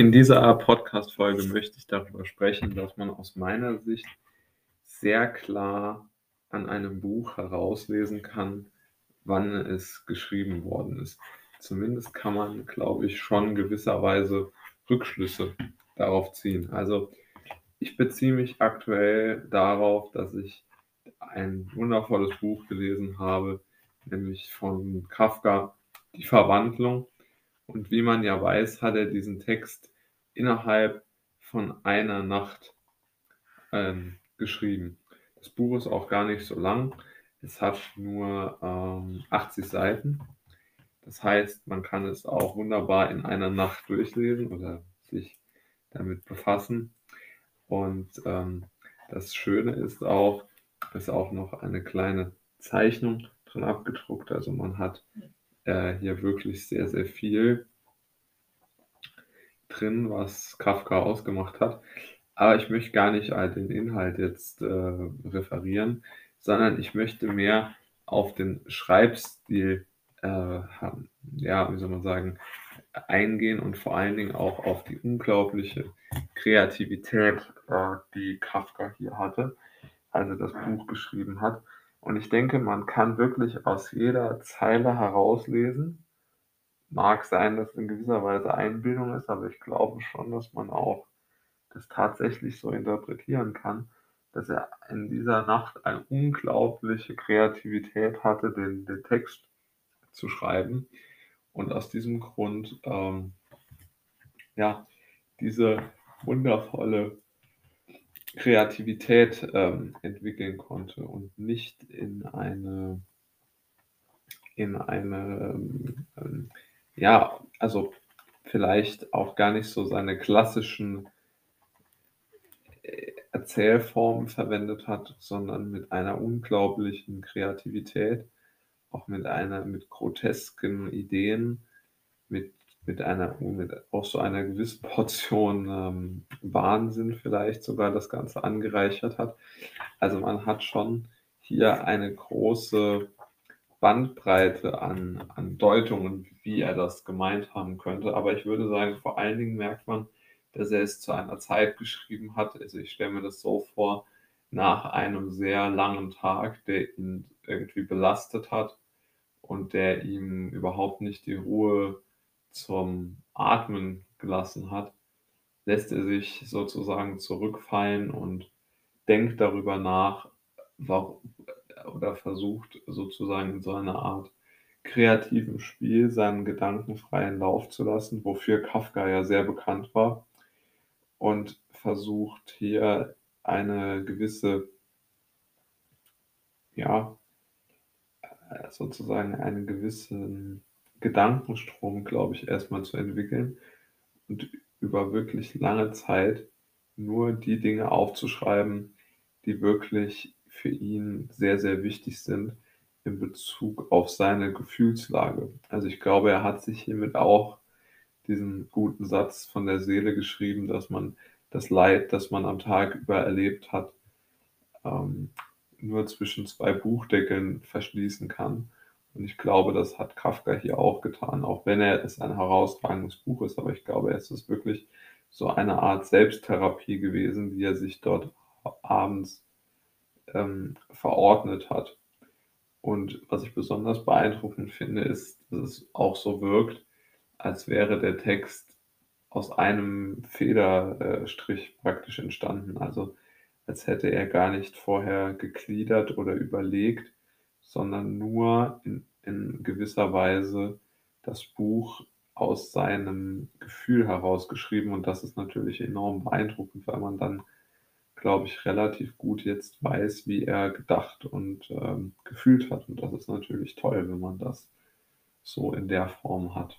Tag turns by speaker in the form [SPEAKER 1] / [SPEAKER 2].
[SPEAKER 1] In dieser Podcast-Folge möchte ich darüber sprechen, dass man aus meiner Sicht sehr klar an einem Buch herauslesen kann, wann es geschrieben worden ist. Zumindest kann man, glaube ich, schon gewisserweise Rückschlüsse darauf ziehen. Also ich beziehe mich aktuell darauf, dass ich ein wundervolles Buch gelesen habe, nämlich von Kafka, Die Verwandlung. Und wie man ja weiß, hat er diesen Text innerhalb von einer Nacht ähm, geschrieben. Das Buch ist auch gar nicht so lang. Es hat nur ähm, 80 Seiten. Das heißt, man kann es auch wunderbar in einer Nacht durchlesen oder sich damit befassen. Und ähm, das Schöne ist auch, ist auch noch eine kleine Zeichnung drin abgedruckt. Also man hat äh, hier wirklich sehr, sehr viel drin, was Kafka ausgemacht hat. Aber ich möchte gar nicht all den Inhalt jetzt äh, referieren, sondern ich möchte mehr auf den Schreibstil, äh, ja, wie soll man sagen, eingehen und vor allen Dingen auch auf die unglaubliche Kreativität, äh, die Kafka hier hatte, als er das Buch geschrieben hat. Und ich denke, man kann wirklich aus jeder Zeile herauslesen. Mag sein, dass es in gewisser Weise Einbildung ist, aber ich glaube schon, dass man auch das tatsächlich so interpretieren kann, dass er in dieser Nacht eine unglaubliche Kreativität hatte, den, den Text zu schreiben. Und aus diesem Grund, ähm, ja, diese wundervolle Kreativität ähm, entwickeln konnte und nicht in eine, in eine, ähm, ja, also vielleicht auch gar nicht so seine klassischen Erzählformen verwendet hat, sondern mit einer unglaublichen Kreativität, auch mit einer, mit grotesken Ideen, mit, mit einer, mit auch so einer gewissen Portion ähm, Wahnsinn vielleicht sogar das Ganze angereichert hat. Also man hat schon hier eine große Bandbreite an, an Deutungen, wie er das gemeint haben könnte. Aber ich würde sagen, vor allen Dingen merkt man, dass er es zu einer Zeit geschrieben hat. Also ich stelle mir das so vor, nach einem sehr langen Tag, der ihn irgendwie belastet hat und der ihm überhaupt nicht die Ruhe zum Atmen gelassen hat, lässt er sich sozusagen zurückfallen und denkt darüber nach, oder versucht sozusagen in so einer Art kreativen Spiel seinen Gedanken freien Lauf zu lassen, wofür Kafka ja sehr bekannt war und versucht hier eine gewisse, ja, äh, sozusagen einen gewissen Gedankenstrom, glaube ich, erstmal zu entwickeln und über wirklich lange Zeit nur die Dinge aufzuschreiben, die wirklich für ihn sehr, sehr wichtig sind in Bezug auf seine Gefühlslage. Also ich glaube, er hat sich hiermit auch diesen guten Satz von der Seele geschrieben, dass man das Leid, das man am Tag über erlebt hat, ähm, nur zwischen zwei Buchdeckeln verschließen kann. Und ich glaube, das hat Kafka hier auch getan, auch wenn er es ein herausragendes Buch ist. Aber ich glaube, es ist wirklich so eine Art Selbsttherapie gewesen, die er sich dort abends ähm, verordnet hat. Und was ich besonders beeindruckend finde, ist, dass es auch so wirkt, als wäre der Text aus einem Federstrich praktisch entstanden. Also als hätte er gar nicht vorher gegliedert oder überlegt, sondern nur in, in gewisser Weise das Buch aus seinem Gefühl herausgeschrieben. Und das ist natürlich enorm beeindruckend, weil man dann, glaube ich, relativ gut jetzt weiß, wie er gedacht und ähm, gefühlt hat. Und das ist natürlich toll, wenn man das so in der Form hat.